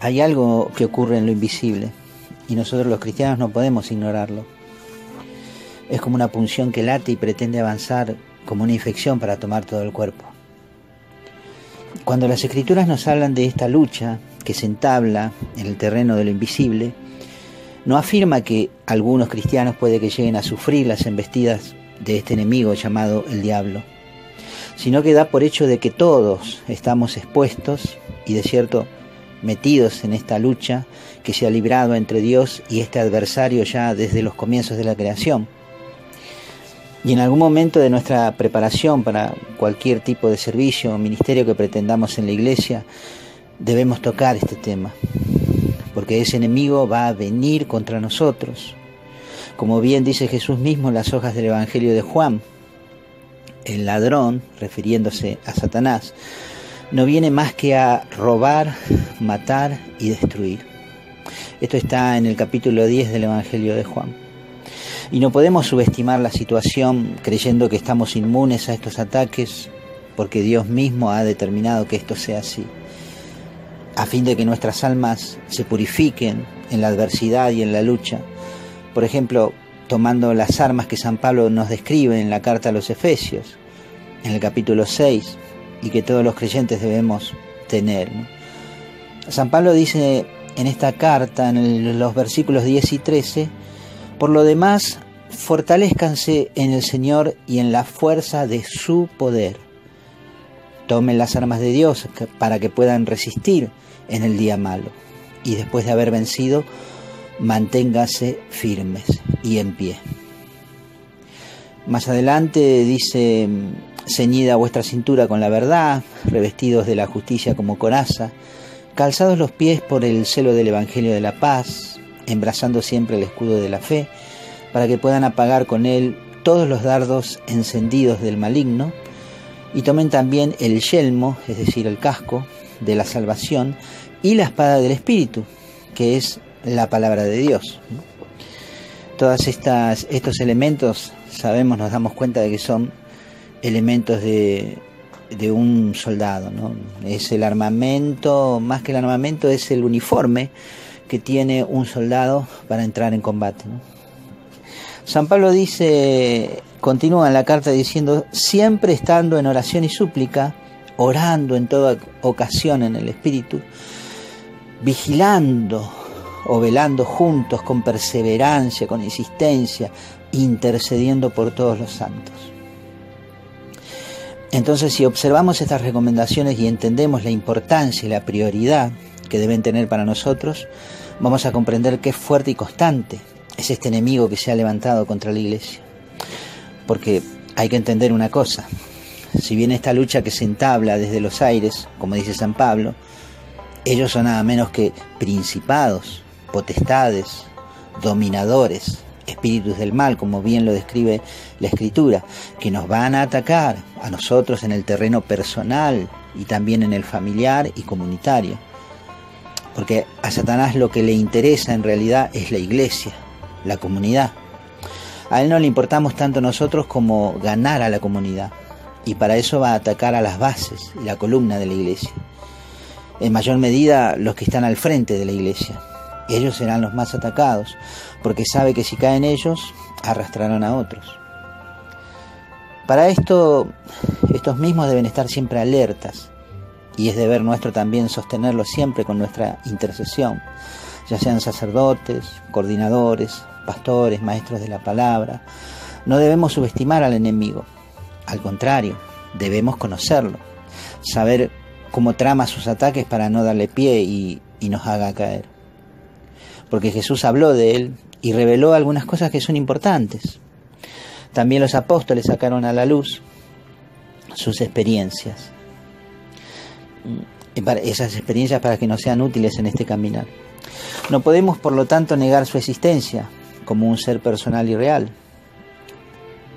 hay algo que ocurre en lo invisible y nosotros los cristianos no podemos ignorarlo. Es como una punción que late y pretende avanzar como una infección para tomar todo el cuerpo. Cuando las escrituras nos hablan de esta lucha que se entabla en el terreno de lo invisible, no afirma que algunos cristianos puede que lleguen a sufrir las embestidas de este enemigo llamado el diablo, sino que da por hecho de que todos estamos expuestos y de cierto metidos en esta lucha que se ha librado entre Dios y este adversario ya desde los comienzos de la creación. Y en algún momento de nuestra preparación para cualquier tipo de servicio o ministerio que pretendamos en la iglesia, debemos tocar este tema, porque ese enemigo va a venir contra nosotros. Como bien dice Jesús mismo en las hojas del Evangelio de Juan, el ladrón, refiriéndose a Satanás, no viene más que a robar, matar y destruir. Esto está en el capítulo 10 del Evangelio de Juan. Y no podemos subestimar la situación creyendo que estamos inmunes a estos ataques porque Dios mismo ha determinado que esto sea así, a fin de que nuestras almas se purifiquen en la adversidad y en la lucha. Por ejemplo, tomando las armas que San Pablo nos describe en la carta a los Efesios, en el capítulo 6, y que todos los creyentes debemos tener. San Pablo dice en esta carta, en los versículos 10 y 13, por lo demás, fortalezcanse en el Señor y en la fuerza de su poder. Tomen las armas de Dios para que puedan resistir en el día malo. Y después de haber vencido, manténgase firmes y en pie. Más adelante dice, ceñida vuestra cintura con la verdad, revestidos de la justicia como coraza, calzados los pies por el celo del Evangelio de la paz, embrazando siempre el escudo de la fe, para que puedan apagar con él todos los dardos encendidos del maligno, y tomen también el yelmo, es decir, el casco de la salvación, y la espada del Espíritu, que es la palabra de Dios. Todos estos elementos sabemos, nos damos cuenta de que son elementos de, de un soldado. ¿no? Es el armamento, más que el armamento, es el uniforme que tiene un soldado para entrar en combate. San Pablo dice, continúa en la carta diciendo, siempre estando en oración y súplica, orando en toda ocasión en el Espíritu, vigilando o velando juntos con perseverancia, con insistencia, intercediendo por todos los santos. Entonces, si observamos estas recomendaciones y entendemos la importancia y la prioridad que deben tener para nosotros, vamos a comprender qué fuerte y constante es este enemigo que se ha levantado contra la iglesia. Porque hay que entender una cosa, si bien esta lucha que se entabla desde los aires, como dice San Pablo, ellos son nada menos que principados, potestades, dominadores, espíritus del mal, como bien lo describe la escritura, que nos van a atacar a nosotros en el terreno personal y también en el familiar y comunitario. Porque a Satanás lo que le interesa en realidad es la iglesia, la comunidad. A él no le importamos tanto nosotros como ganar a la comunidad. Y para eso va a atacar a las bases y la columna de la iglesia. En mayor medida los que están al frente de la iglesia ellos serán los más atacados, porque sabe que si caen ellos, arrastrarán a otros. Para esto, estos mismos deben estar siempre alertas, y es deber nuestro también sostenerlos siempre con nuestra intercesión, ya sean sacerdotes, coordinadores, pastores, maestros de la palabra. No debemos subestimar al enemigo, al contrario, debemos conocerlo, saber cómo trama sus ataques para no darle pie y, y nos haga caer porque Jesús habló de él y reveló algunas cosas que son importantes. También los apóstoles sacaron a la luz sus experiencias, esas experiencias para que nos sean útiles en este caminar. No podemos, por lo tanto, negar su existencia como un ser personal y real,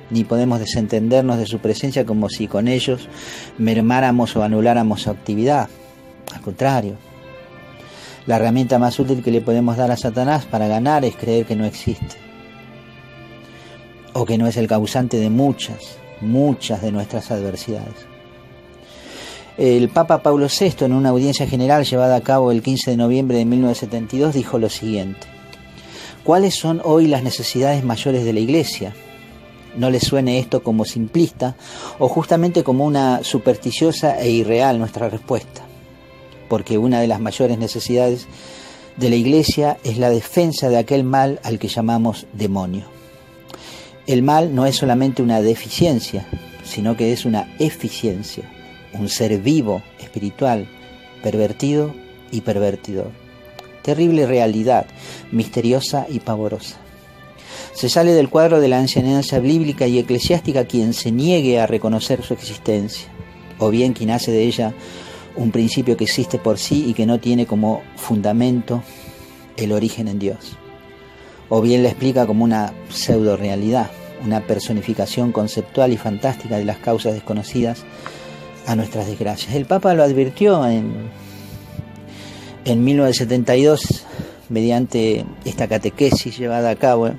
ni podemos desentendernos de su presencia como si con ellos mermáramos o anuláramos su actividad. Al contrario, la herramienta más útil que le podemos dar a Satanás para ganar es creer que no existe. O que no es el causante de muchas, muchas de nuestras adversidades. El Papa Pablo VI, en una audiencia general llevada a cabo el 15 de noviembre de 1972, dijo lo siguiente. ¿Cuáles son hoy las necesidades mayores de la Iglesia? No le suene esto como simplista o justamente como una supersticiosa e irreal nuestra respuesta, porque una de las mayores necesidades de la Iglesia es la defensa de aquel mal al que llamamos demonio. El mal no es solamente una deficiencia, sino que es una eficiencia, un ser vivo, espiritual, pervertido y pervertidor. Terrible realidad, misteriosa y pavorosa. Se sale del cuadro de la enseñanza bíblica y eclesiástica quien se niegue a reconocer su existencia, o bien quien hace de ella un principio que existe por sí y que no tiene como fundamento el origen en Dios, o bien la explica como una pseudo realidad, una personificación conceptual y fantástica de las causas desconocidas a nuestras desgracias. El Papa lo advirtió en, en 1972 mediante esta catequesis llevada a cabo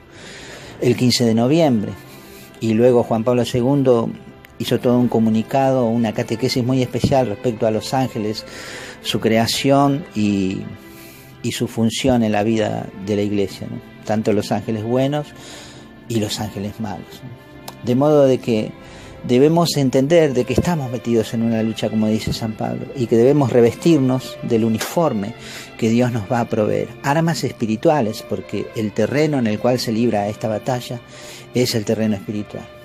el 15 de noviembre. Y luego Juan Pablo II hizo todo un comunicado, una catequesis muy especial respecto a los ángeles, su creación y, su función en la vida de la iglesia, tanto los ángeles buenos y los ángeles malos. De modo de que debemos entender de que estamos metidos en una lucha, como dice San Pablo, y que debemos revestirnos del uniforme que Dios nos va a proveer. Armas espirituales, porque el terreno en el cual se libra esta batalla es el terreno espiritual.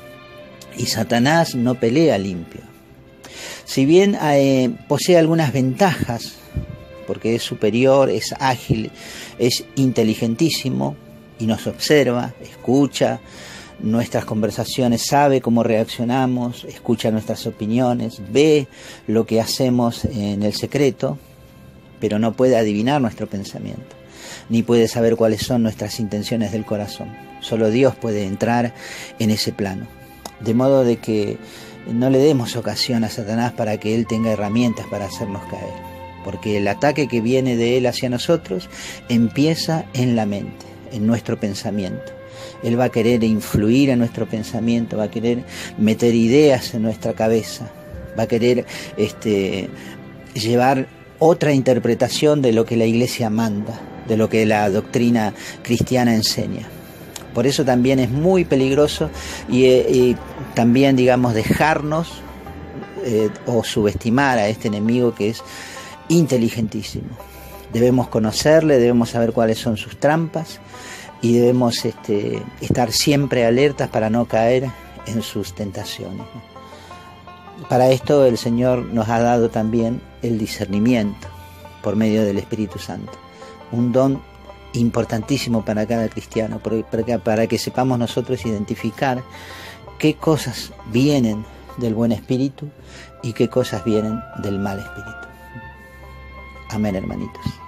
Y Satanás no pelea limpio. Si bien eh, posee algunas ventajas, porque es superior, es ágil, es inteligentísimo y nos observa, escucha, nuestras conversaciones, sabe cómo reaccionamos, escucha nuestras opiniones, ve lo que hacemos en el secreto, pero no puede adivinar nuestro pensamiento, ni puede saber cuáles son nuestras intenciones del corazón. Solo Dios puede entrar en ese plano. De modo de que no le demos ocasión a Satanás para que Él tenga herramientas para hacernos caer. Porque el ataque que viene de Él hacia nosotros empieza en la mente, en nuestro pensamiento. Él va a querer influir en nuestro pensamiento, va a querer meter ideas en nuestra cabeza, va a querer este, llevar otra interpretación de lo que la iglesia manda, de lo que la doctrina cristiana enseña. Por eso también es muy peligroso y, eh, también, digamos, dejarnos eh, o subestimar a este enemigo que es inteligentísimo. Debemos conocerle, debemos saber cuáles son sus trampas y debemos este, estar siempre alertas para no caer en sus tentaciones. Para esto el Señor nos ha dado también el discernimiento por medio del Espíritu Santo, un don importantísimo para cada cristiano, para que sepamos nosotros identificar qué cosas vienen del buen espíritu y qué cosas vienen del mal espíritu. Amén, hermanitos.